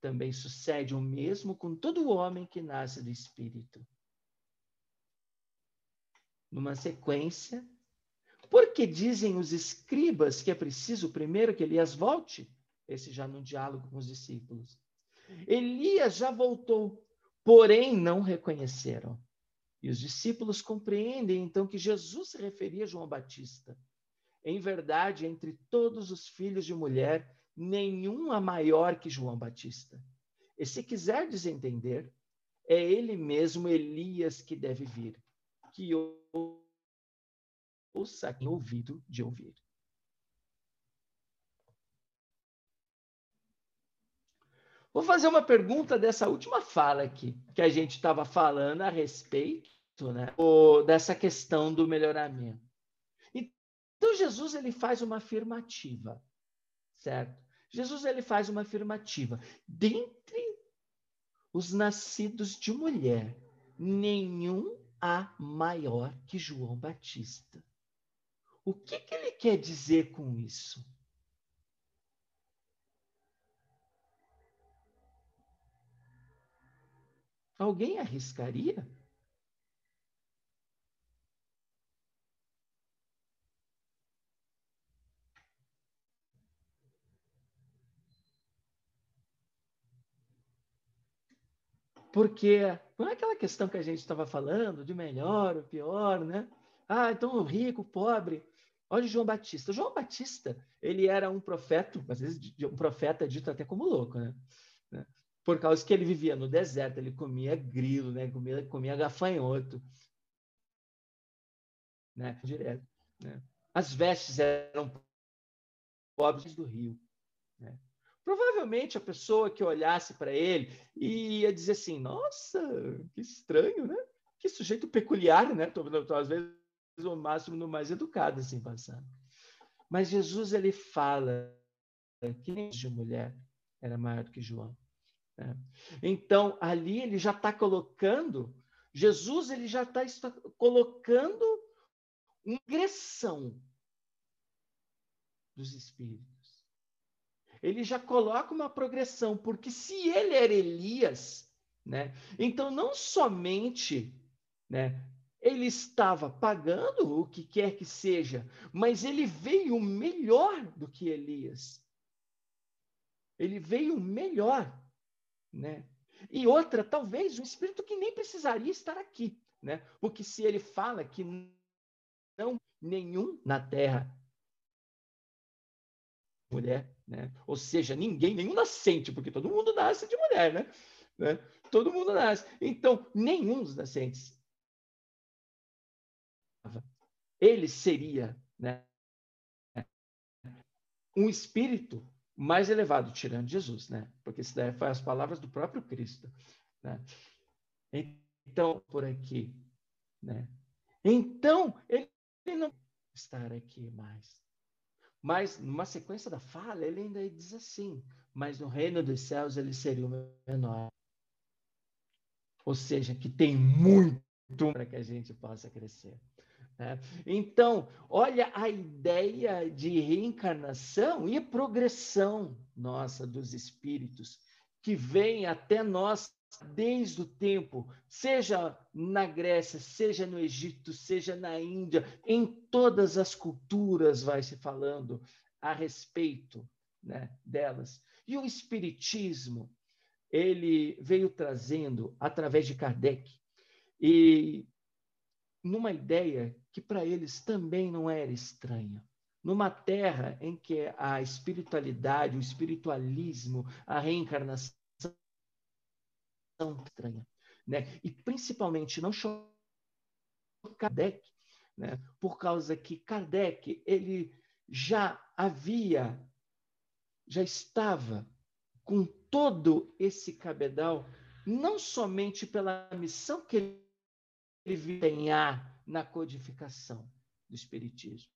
Também sucede o mesmo com todo homem que nasce do Espírito. numa sequência. Porque dizem os escribas que é preciso primeiro que Elias volte? Esse já no diálogo com os discípulos. Elias já voltou, porém não reconheceram. E os discípulos compreendem então que Jesus se referia a João Batista. Em verdade, entre todos os filhos de mulher, nenhum é maior que João Batista. E se quiser desentender, é ele mesmo, Elias, que deve vir, que ouça quem ouvido de ouvir. Vou fazer uma pergunta dessa última fala aqui, que a gente estava falando a respeito né, dessa questão do melhoramento. Então, Jesus ele faz uma afirmativa, certo? Jesus ele faz uma afirmativa. Dentre os nascidos de mulher, nenhum há maior que João Batista. O que, que ele quer dizer com isso? Alguém arriscaria? Porque não é aquela questão que a gente estava falando de melhor ou pior, né? Ah, então o rico, o pobre. Olha João Batista. João Batista, ele era um profeta, às vezes um profeta dito até como louco, né? Por causa que ele vivia no deserto, ele comia grilo, né? comia, comia gafanhoto, né? direto. Né? As vestes eram pobres do rio. Né? Provavelmente a pessoa que olhasse para ele ia dizer assim: Nossa, que estranho, né? Que sujeito peculiar, né? Estou, às vezes, o máximo no mais educado, assim, passando. Mas Jesus, ele fala que de mulher era maior do que João. Né? Então, ali ele já está colocando, Jesus ele já tá, está colocando ingressão dos espíritos. Ele já coloca uma progressão, porque se ele era Elias, né, então não somente né, ele estava pagando o que quer que seja, mas ele veio melhor do que Elias. Ele veio melhor né? E outra, talvez um espírito que nem precisaria estar aqui, né? Porque se ele fala que não nenhum na terra mulher, né? Ou seja, ninguém, nenhum nascente, porque todo mundo nasce de mulher, né? né? Todo mundo nasce. Então, nenhum dos nascentes ele seria, né? Um espírito mais elevado, tirando Jesus, né? Porque isso daí foi as palavras do próprio Cristo, né? Então, por aqui, né? Então, ele não estar aqui mais. Mas, numa sequência da fala, ele ainda diz assim: Mas no reino dos céus ele seria o menor. Ou seja, que tem muito para que a gente possa crescer. Né? Então, olha a ideia de reencarnação e progressão nossa dos espíritos que vem até nós desde o tempo, seja na Grécia, seja no Egito, seja na Índia, em todas as culturas vai se falando a respeito né, delas. E o Espiritismo, ele veio trazendo, através de Kardec, e numa ideia que para eles também não era estranha. Numa terra em que a espiritualidade, o espiritualismo, a reencarnação são estranha, né? E principalmente não chocou Kardec, né? Por causa que Kardec ele já havia, já estava com todo esse cabedal, não somente pela missão que ele desempenhar na codificação do Espiritismo,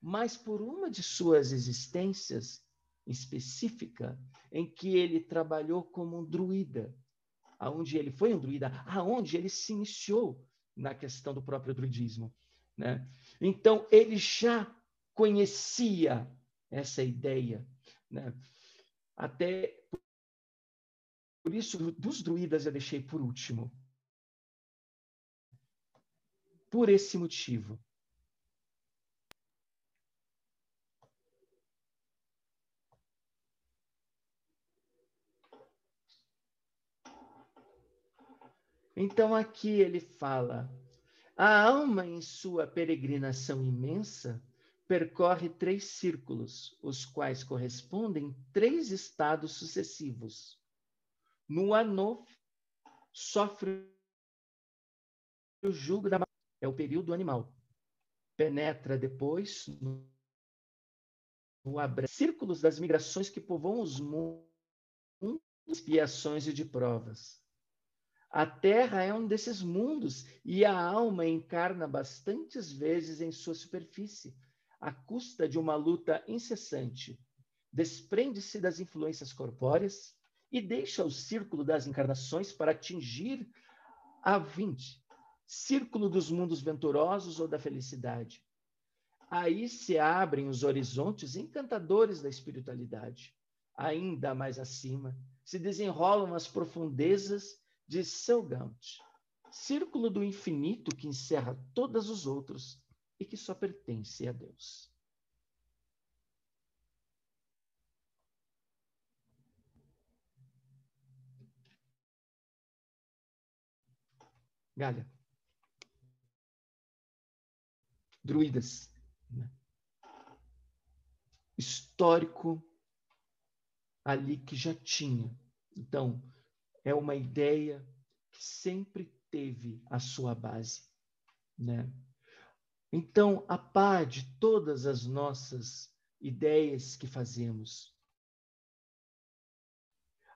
mas por uma de suas existências específica em que ele trabalhou como um druida, aonde ele foi um druida, aonde ele se iniciou na questão do próprio druidismo, né? Então ele já conhecia essa ideia, né? Até por isso dos druidas eu deixei por último, por esse motivo. Então aqui ele fala: a alma, em sua peregrinação imensa, percorre três círculos, os quais correspondem três estados sucessivos. No Anof, sofre o jugo da é o período animal. Penetra depois no, no abre, círculos das migrações que povoam os mundos, expiações e de provas. A Terra é um desses mundos e a alma encarna bastantes vezes em sua superfície, à custa de uma luta incessante. Desprende-se das influências corpóreas e deixa o círculo das encarnações para atingir a vinte, círculo dos mundos venturosos ou da felicidade. Aí se abrem os horizontes encantadores da espiritualidade. Ainda mais acima, se desenrolam as profundezas de Selgant, círculo do infinito que encerra todos os outros e que só pertence a Deus. Galha. Druidas. Né? Histórico ali que já tinha. Então, é uma ideia que sempre teve a sua base, né? Então, a par de todas as nossas ideias que fazemos,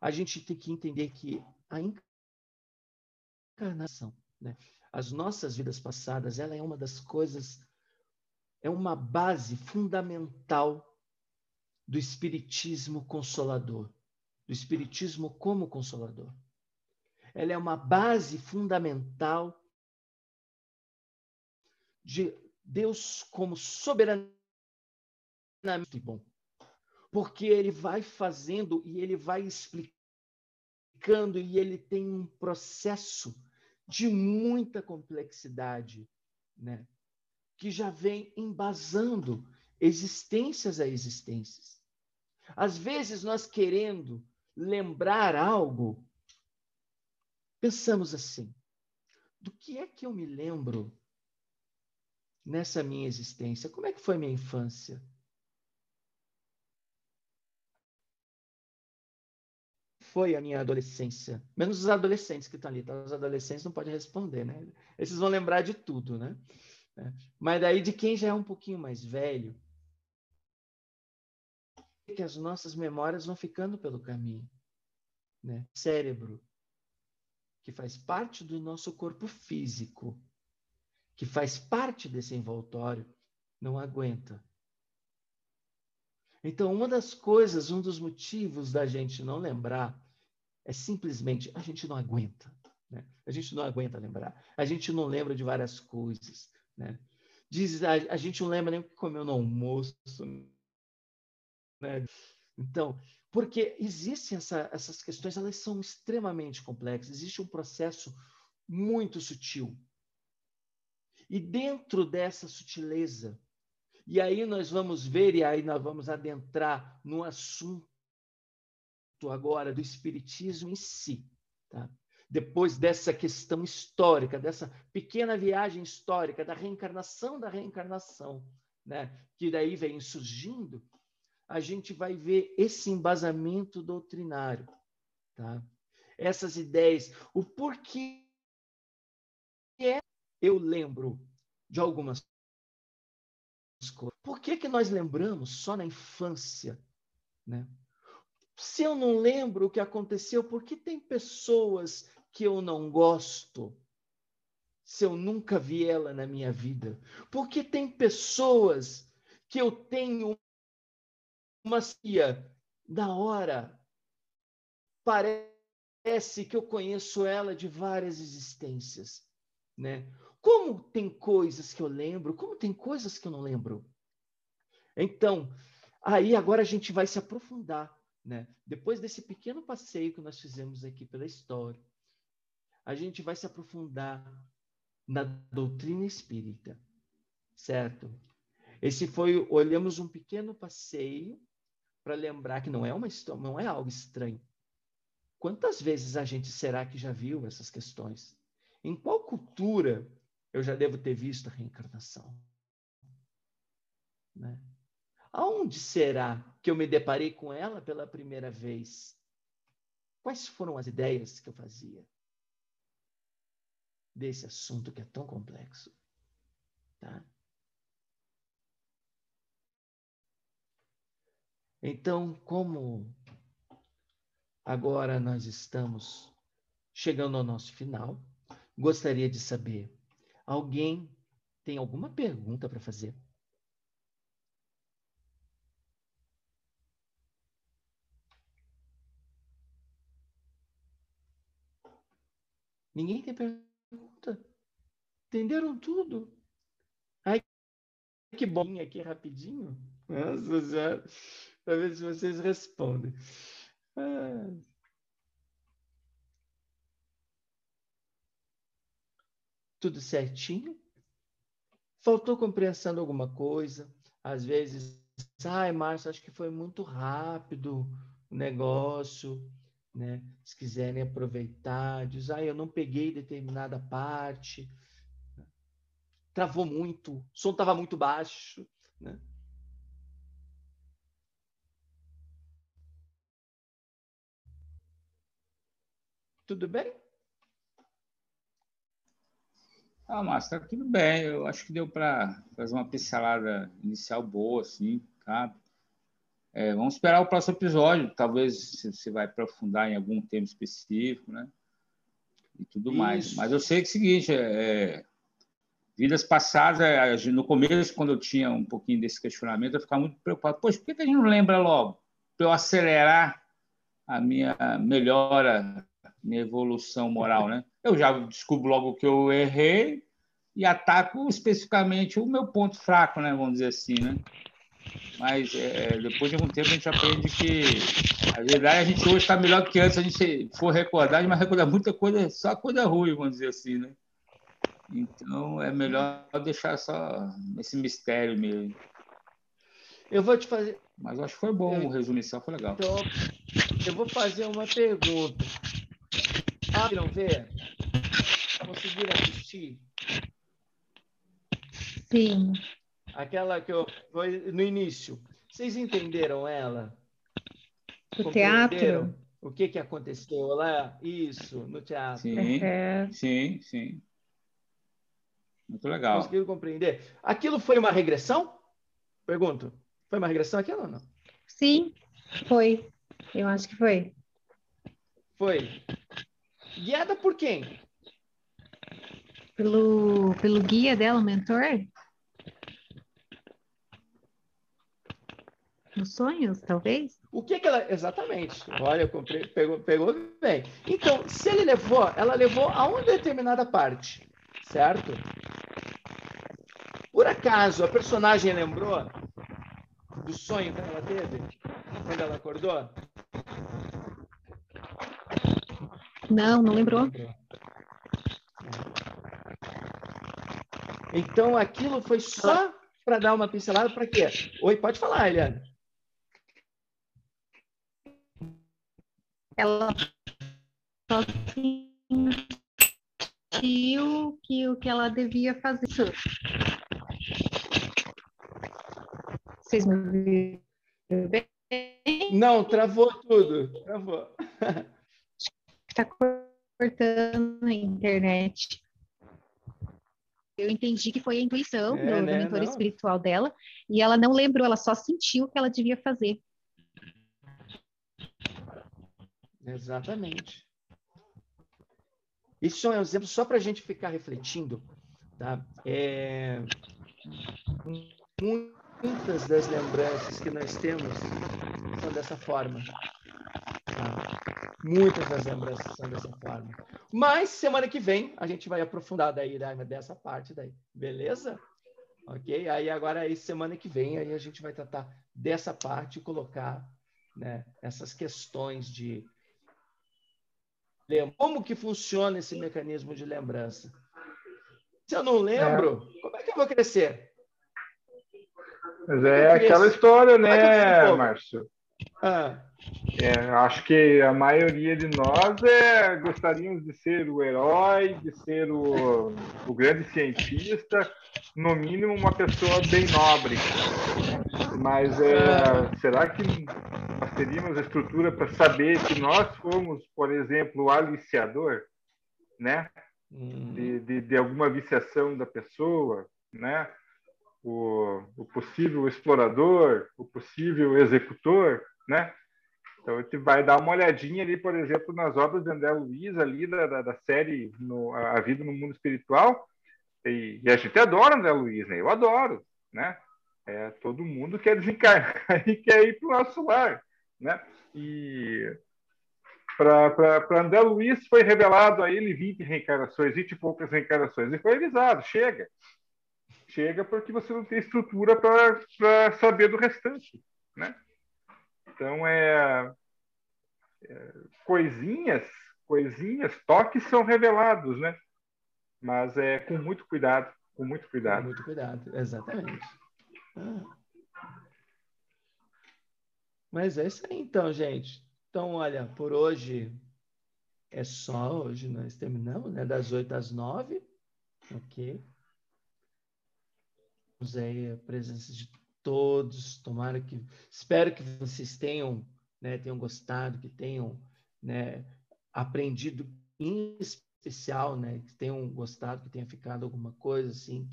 a gente tem que entender que a encarnação, né? as nossas vidas passadas, ela é uma das coisas, é uma base fundamental do espiritismo consolador do Espiritismo como consolador. Ela é uma base fundamental de Deus como soberanamente bom. Porque ele vai fazendo e ele vai explicando e ele tem um processo de muita complexidade, né? Que já vem embasando existências a existências. Às vezes nós querendo lembrar algo, pensamos assim: do que é que eu me lembro nessa minha existência? Como é que foi minha infância? Foi a minha adolescência. Menos os adolescentes que estão ali, tá? Os adolescentes não podem responder, né? Esses vão lembrar de tudo, né? É. Mas daí de quem já é um pouquinho mais velho, que as nossas memórias vão ficando pelo caminho. Né? Cérebro, que faz parte do nosso corpo físico, que faz parte desse envoltório, não aguenta. Então, uma das coisas, um dos motivos da gente não lembrar é simplesmente a gente não aguenta. Né? A gente não aguenta lembrar. A gente não lembra de várias coisas. Né? Diz, a, a gente não lembra nem o que comeu no almoço, né? Então, porque existem essa, essas questões, elas são extremamente complexas, existe um processo muito sutil. E dentro dessa sutileza, e aí nós vamos ver, e aí nós vamos adentrar no assunto agora do Espiritismo em si. Tá? Depois dessa questão histórica, dessa pequena viagem histórica, da reencarnação da reencarnação, né? que daí vem surgindo, a gente vai ver esse embasamento doutrinário, tá? Essas ideias, o porquê é eu lembro de algumas coisas. Por que, que nós lembramos só na infância, né? Se eu não lembro o que aconteceu, por que tem pessoas que eu não gosto? Se eu nunca vi ela na minha vida, por que tem pessoas que eu tenho uma cia da hora. Parece que eu conheço ela de várias existências, né? Como tem coisas que eu lembro, como tem coisas que eu não lembro. Então, aí agora a gente vai se aprofundar, né? Depois desse pequeno passeio que nós fizemos aqui pela história, a gente vai se aprofundar na doutrina espírita, certo? Esse foi, olhamos um pequeno passeio para lembrar que não é uma não é algo estranho. Quantas vezes a gente será que já viu essas questões? Em qual cultura eu já devo ter visto a reencarnação? Né? Aonde será que eu me deparei com ela pela primeira vez? Quais foram as ideias que eu fazia desse assunto que é tão complexo? Tá? Então, como agora nós estamos chegando ao nosso final, gostaria de saber: alguém tem alguma pergunta para fazer? Ninguém tem pergunta. Entenderam tudo? Ai, que bom aqui rapidinho. Nossa. Para ver se vocês respondem. Ah. Tudo certinho? Faltou compreensão de alguma coisa? Às vezes, ai, Márcio, acho que foi muito rápido o negócio né? Se quiserem aproveitar, diz, ah, eu não peguei determinada parte, travou muito, o som estava muito baixo, né? Tudo bem? Ah, Márcio, tá tudo bem. Eu acho que deu para fazer uma pincelada inicial boa, assim, sabe? É, vamos esperar o próximo episódio, talvez você vai aprofundar em algum tema específico, né? E tudo Isso. mais. Mas eu sei que é o seguinte, é, é vidas passadas, é, no começo, quando eu tinha um pouquinho desse questionamento, eu ficava muito preocupado. Poxa, por que a gente não lembra logo? Para eu acelerar a minha melhora, minha evolução moral, né? Eu já descubro logo que eu errei e ataco especificamente o meu ponto fraco, né? Vamos dizer assim, né? Mas é, depois de algum tempo a gente aprende que a verdade a gente hoje está melhor que antes. A gente for recordar, mas recordar muita coisa, só coisa ruim, vamos dizer assim, né? Então é melhor deixar só esse mistério mesmo. Eu vou te fazer. Mas acho que foi bom, eu... o resumo inicial foi legal. Então, eu vou fazer uma pergunta. Conseguiram ver? Conseguiram assistir? Sim. Aquela que eu foi no início. Vocês entenderam ela? O teatro? O que, que aconteceu lá? Isso, no teatro. Sim, é. sim, sim. Muito legal. Conseguiram compreender? Aquilo foi uma regressão? Pergunto. Foi uma regressão aquilo ou não? Sim, foi. Eu acho que foi. Foi. Guiada por quem? Pelo, pelo guia dela, o mentor? Nos sonhos, talvez? O que, que ela. Exatamente. Olha, comprei, pegou, pegou bem. Então, se ele levou, ela levou a uma determinada parte, certo? Por acaso a personagem lembrou do sonho que ela teve quando ela acordou? Não, não lembrou. Então aquilo foi só para dar uma pincelada para quê? Oi, pode falar, Eliane. Ela só sentiu que o que ela devia fazer. Vocês me viram bem? Não, travou tudo. Travou. Está cortando a internet. Eu entendi que foi a intuição é, do, né? mentor não. espiritual dela e ela não lembrou, ela só sentiu o que ela devia fazer. Exatamente. Isso é um exemplo só para a gente ficar refletindo. Tá? É... Muitas das lembranças que nós temos são dessa forma. Tá? Muitas das lembranças são dessa forma. Mas semana que vem a gente vai aprofundar daí, né, dessa parte daí. Beleza? Ok? Aí agora aí semana que vem aí a gente vai tratar dessa parte e colocar né, essas questões de como que funciona esse mecanismo de lembrança? Se eu não lembro, é. como é que eu vou crescer? Mas é aquela história, né, Márcio? Ah. É, acho que a maioria de nós é, gostaríamos de ser o herói, de ser o, o grande cientista, no mínimo uma pessoa bem nobre. Mas é, será que nós teríamos a estrutura para saber que nós fomos, por exemplo, o aliciador, né? Hum. De, de, de alguma viciação da pessoa, né? O, o possível explorador, o possível executor, né? Então, gente vai dar uma olhadinha ali, por exemplo, nas obras de André Luiz, ali da, da, da série no, A Vida no Mundo Espiritual. E, e, a gente adora André Luiz, né? Eu adoro, né? É, todo mundo quer desencarnar e quer ir para o nosso lar, né? E para André Luiz foi revelado a ele 20 reencarnações, 20 e poucas reencarnações. E foi avisado, chega. Chega porque você não tem estrutura para saber do restante, né? Então, é, é, coisinhas, coisinhas, toques são revelados, né? Mas é com muito cuidado, com muito cuidado. Com muito cuidado, exatamente. Ah. Mas é isso aí, então, gente. Então, olha, por hoje é só. Hoje nós terminamos, né? Das 8 às 9. Ok. Aí a presença de todos. Tomara que. Espero que vocês tenham, né, tenham gostado, que tenham né, aprendido em especial, né, que tenham gostado, que tenha ficado alguma coisa assim,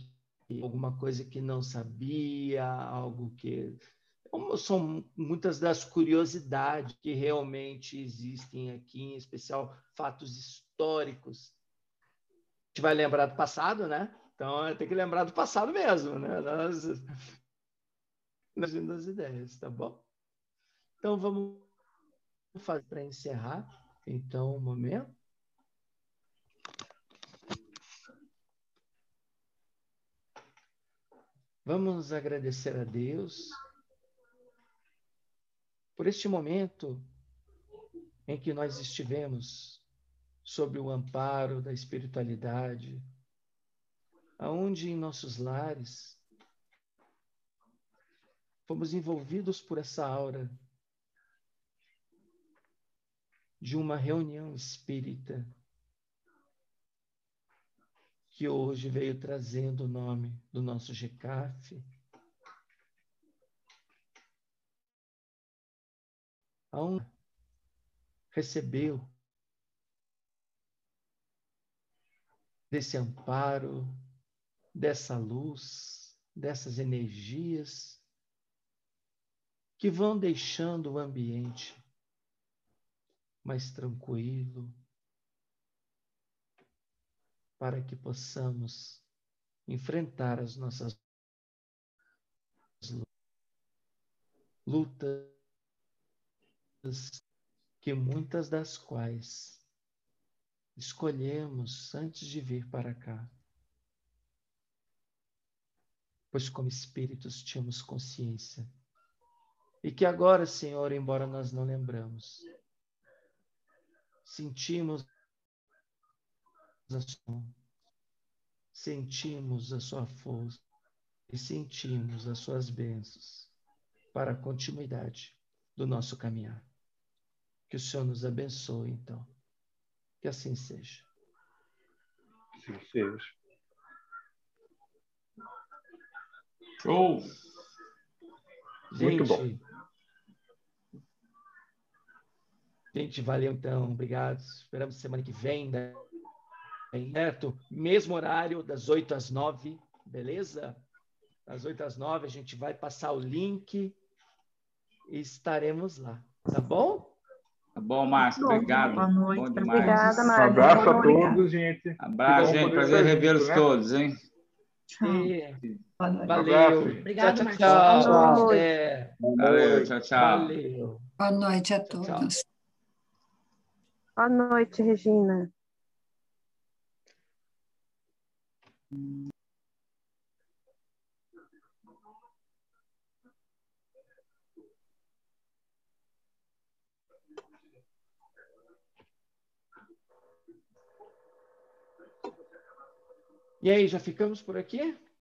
que, alguma coisa que não sabia, algo que. São muitas das curiosidades que realmente existem aqui, em especial fatos históricos. A gente vai lembrar do passado, né? Então tem que lembrar do passado mesmo, né? Nós das ideias, tá bom? Então vamos fazer para encerrar, então, um momento. Vamos agradecer a Deus por este momento em que nós estivemos sob o amparo da espiritualidade, aonde em nossos lares fomos envolvidos por essa aura de uma reunião espírita que hoje veio trazendo o nome do nosso GECAF, aonde recebeu desse amparo, dessa luz, dessas energias que vão deixando o ambiente mais tranquilo, para que possamos enfrentar as nossas lutas, que muitas das quais escolhemos antes de vir para cá. Pois, como espíritos, tínhamos consciência e que agora, Senhor, embora nós não lembramos, sentimos a sua, sentimos a sua força e sentimos as suas bênçãos para a continuidade do nosso caminhar. Que o Senhor nos abençoe, então. Que assim seja. Assim seja. Show! Gente, Muito bom. Gente, valeu então, obrigado. Esperamos semana que vem, né? Certo? Mesmo horário, das 8 às 9, beleza? Das 8 às 9, a gente vai passar o link e estaremos lá, tá bom? Tá bom, Márcio, obrigado. Boa noite. Bom Obrigada, Márcio. Um abraço a todos, gente. Abraço, gente. Prazer revê-los né? todos, hein? E... Valeu. Obrigado, tchau, tchau. tchau. É. Valeu, tchau, tchau. Valeu. Boa noite a todos. Tchau. Boa noite, Regina. E aí, já ficamos por aqui?